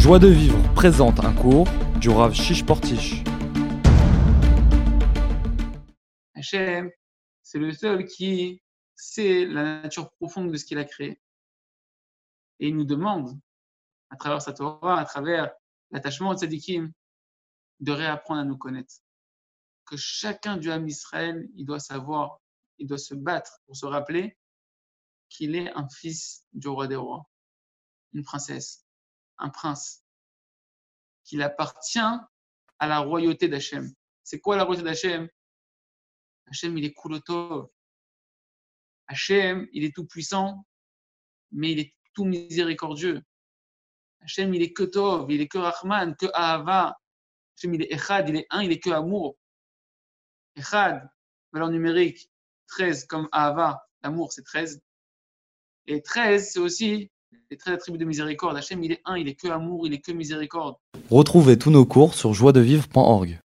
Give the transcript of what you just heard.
Joie de vivre présente un cours du Rav Shish Portish. Hachem, c'est le seul qui sait la nature profonde de ce qu'il a créé. Et il nous demande, à travers sa Torah, à travers l'attachement au tzadikim, de réapprendre à nous connaître. Que chacun du Ham Israël, il doit savoir, il doit se battre pour se rappeler qu'il est un fils du roi des rois, une princesse, un prince, qu'il appartient à la royauté d'Hachem. C'est quoi la royauté d'Hachem? Hachem, il est Kulotov. Hachem, il est tout puissant, mais il est tout miséricordieux. Hachem, il est que Tov, il est que Rahman, que Ahava. Hachem, il est Echad, il est un, il est que amour. Echad, valeur numérique, 13 comme Ahava, l'amour c'est 13. Et 13, c'est aussi les 13 attributs de miséricorde. Hachem, il est un, il est que amour, il est que miséricorde. Retrouvez tous nos cours sur joiedevivre.org.